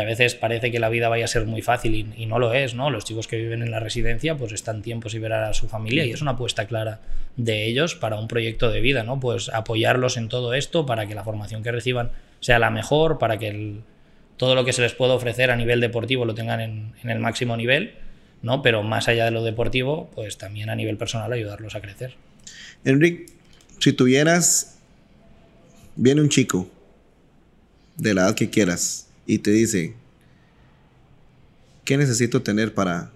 a veces parece que la vida vaya a ser muy fácil y, no lo es, ¿no? Los chicos que viven en la residencia pues están tiempos y ver a su familia y es una apuesta clara de ellos para un proyecto de vida, ¿no? Pues apoyarlos en todo esto para que la formación que reciban sea la mejor, para que todo lo que se les pueda ofrecer a nivel deportivo lo tengan en, el máximo nivel, ¿no? Pero más allá de lo deportivo, pues también a nivel personal ayudarlos a crecer. Enrique, si tuvieras, viene un chico de la edad que quieras, y te dice, ¿qué necesito tener para,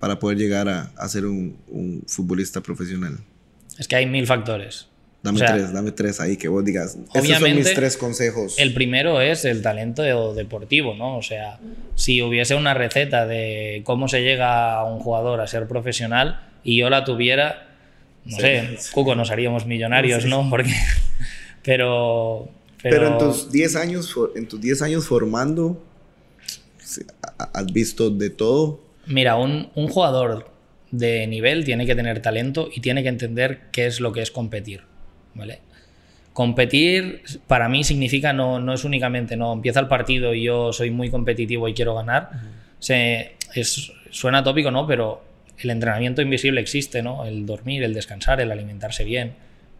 para poder llegar a, ser un, futbolista profesional? Es que hay mil factores. Dame tres, dame tres ahí que vos digas. Estos son mis tres consejos. El primero es el talento deportivo, ¿no? O sea, si hubiese una receta de cómo se llega a un jugador a ser profesional y yo la tuviera, no sé, Cuco, nos haríamos millonarios, ¿no? Porque, pero, pero, en tus 10 años, en tus 10 años formando, ¿has visto de todo? Mira, un, un jugador de nivel tiene que tener talento y tiene que entender qué es lo que es competir. ¿Vale? Competir para mí significa no, no es únicamente, no, empieza el partido y yo soy muy competitivo y quiero ganar. Se, es, suena tópico, ¿no? Pero el entrenamiento invisible existe, ¿no? El dormir, el descansar, el alimentarse bien.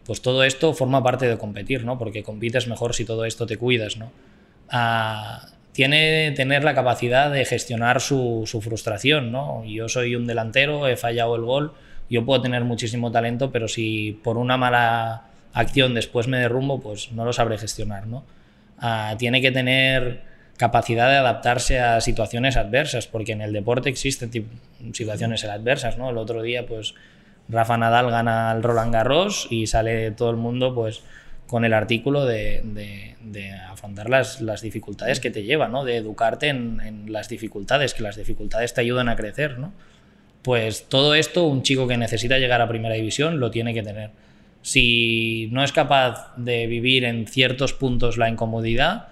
Pues todo esto forma parte de competir, ¿no? Porque compites mejor si todo esto te cuidas, ¿no? Ah, tiene tener la capacidad de gestionar su, su, frustración, ¿no? Yo soy un delantero, he fallado el gol, yo puedo tener muchísimo talento, pero si por una mala acción después me derrumbo, pues no lo sabré gestionar, ¿no? Ah, tiene que tener capacidad de adaptarse a situaciones adversas, porque en el deporte existen situaciones adversas, ¿no? El otro día, pues, Rafa Nadal gana el Roland Garros y sale todo el mundo, pues, con el artículo de, afrontar las, las, dificultades que te lleva, ¿no? De educarte en, en, las dificultades, que las dificultades te ayudan a crecer, ¿no? Pues todo esto, un chico que necesita llegar a primera división lo tiene que tener si no es capaz de vivir en ciertos puntos la incomodidad,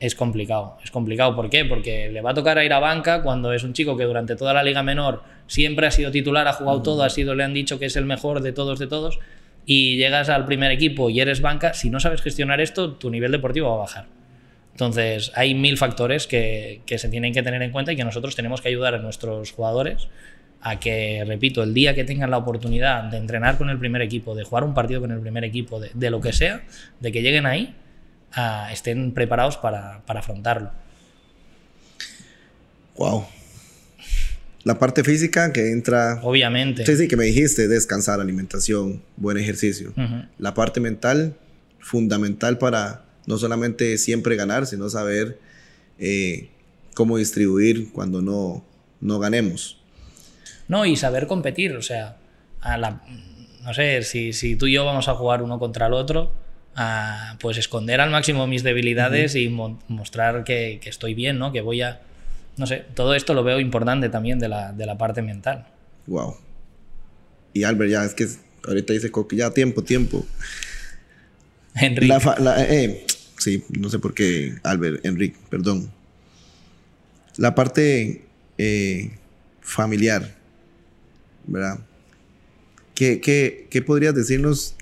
es complicado. Es complicado, ¿por qué? Porque le va a tocar ir a banca cuando es un chico que durante toda la liga menor siempre ha sido titular, ha jugado todo, ha sido, le han dicho que es el mejor de todos, de todos, y llegas al primer equipo y eres banca, si no sabes gestionar esto, tu nivel deportivo va a bajar. Entonces, hay mil factores que, que se tienen que tener en cuenta y que nosotros tenemos que ayudar a nuestros jugadores a que, repito, el día que tengan la oportunidad de entrenar con el primer equipo, de jugar un partido con el primer equipo, de, lo que sea, de que lleguen ahí, estén preparados para, afrontarlo. Wow. La parte física que entra. Obviamente. Sí, sí, que me dijiste: descansar, alimentación, buen ejercicio. La parte mental, fundamental para no solamente siempre ganar, sino saber eh, cómo distribuir cuando no, no ganemos. No, y saber competir, o sea, a la, no sé, si, si tú y yo vamos a jugar uno contra el otro, a, pues esconder al máximo mis debilidades y mostrar que, que, estoy bien, ¿no? Que voy a... No sé, todo esto lo veo importante también de la, de la parte mental. Wow. Y Albert, ya es que ahorita dice que ya tiempo, tiempo. Enrique. Eh, sí, no sé por qué, Albert, Enrique, perdón. La parte eh, familiar ¿verdad? ¿Qué, qué, qué podrías decirnos?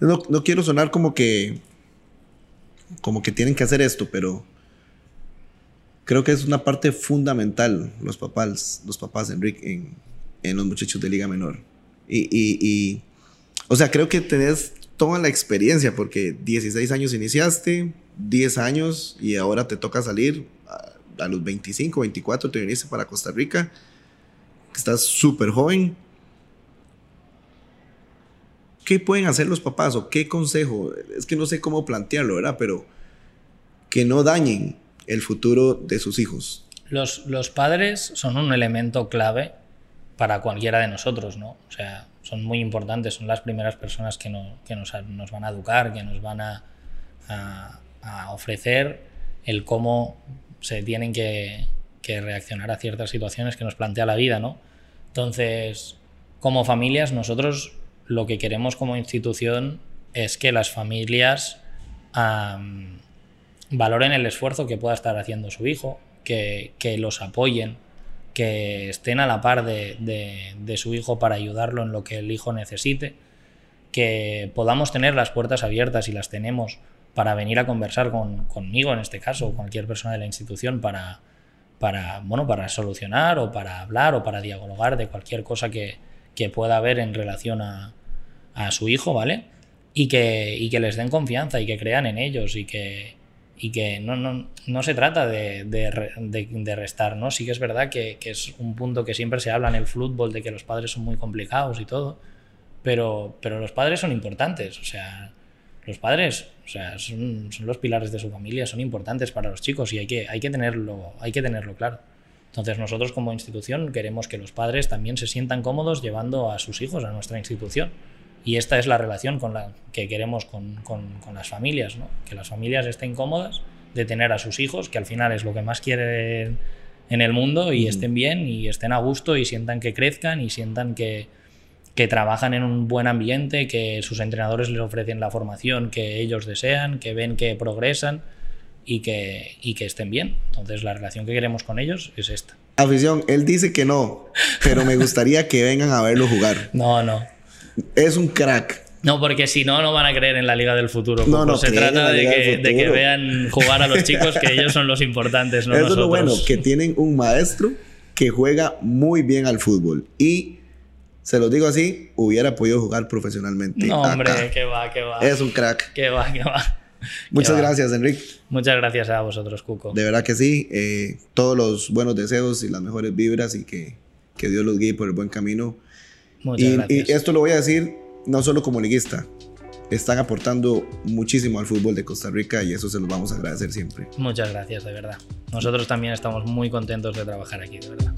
No, no, quiero sonar como que, como que tienen que hacer esto, pero creo que es una parte fundamental los papás, los papás Enrique, en, en los muchachos de Liga Menor. Y, y, y, o sea, creo que tenés toda la experiencia, porque 16 años iniciaste, 10 años, y ahora te toca salir a, a los 25, 24, te viniste para Costa Rica estás súper joven. ¿Qué pueden hacer los papás o qué consejo? Es que no sé cómo plantearlo, ¿verdad? Pero que no dañen el futuro de sus hijos. Los, los padres son un elemento clave para cualquiera de nosotros, ¿no? O sea, son muy importantes, son las primeras personas que, no, que nos, nos, van a educar, que nos van a, a, a ofrecer el cómo se tienen que, que reaccionar a ciertas situaciones que nos plantea la vida, ¿no? Entonces, como familias, nosotros lo que queremos como institución es que las familias valoren el esfuerzo que pueda estar haciendo su hijo, que, los apoyen, que estén a la par de, su hijo para ayudarlo en lo que el hijo necesite, que podamos tener las puertas abiertas y las tenemos para venir a conversar con, conmigo en este caso, o cualquier persona de la institución para, para, bueno, para solucionar o para hablar o para dialogar de cualquier cosa que, que pueda haber en relación a, a, su hijo, ¿vale? Y que, y que les den confianza y que crean en ellos y que, y que no, no, no se trata de, de, de, restar, ¿no? Sí que es verdad que, que, es un punto que siempre se habla en el fútbol de que los padres son muy complicados y todo, pero, pero los padres son importantes, o sea, los padres, o sea, son, son, los pilares de su familia, son importantes para los chicos y hay que, hay que, tenerlo, hay que tenerlo claro. Entonces nosotros como institución queremos que los padres también se sientan cómodos llevando a sus hijos a nuestra institución Y esta es la relación con la que queremos con, con, con, las familias, ¿no? que las familias estén cómodas de tener a sus hijos, que al final es lo que más quieren en el mundo, y estén bien y estén a gusto y sientan que crezcan y sientan que, que trabajan en un buen ambiente, que sus entrenadores les ofrecen la formación que ellos desean, que ven que progresan y que, y que estén bien. Entonces la relación que queremos con ellos es esta. Afición, él dice que no, pero me gustaría que vengan a verlo jugar. No, no. Es un crack. No, porque si no, no van a creer en la Liga del Futuro. No, no, se trata de que, de que, vean jugar a los chicos, que ellos son los importantes, no Eso nosotros. es lo bueno, que tienen un maestro que juega muy bien al fútbol. Y se los digo así, hubiera podido jugar profesionalmente. No, hombre, acá. que va, que va. Es un crack. Que va, que va. Muchas que gracias, va. Enrique. Muchas gracias a vosotros, Cuco. De verdad que sí. Eh, todos los buenos deseos y las mejores vibras y que, que Dios los guíe por el buen camino. Muchas y, gracias. y esto lo voy a decir no solo como liguista, están aportando muchísimo al fútbol de Costa Rica y eso se los vamos a agradecer siempre. Muchas gracias, de verdad. Nosotros también estamos muy contentos de trabajar aquí, de verdad.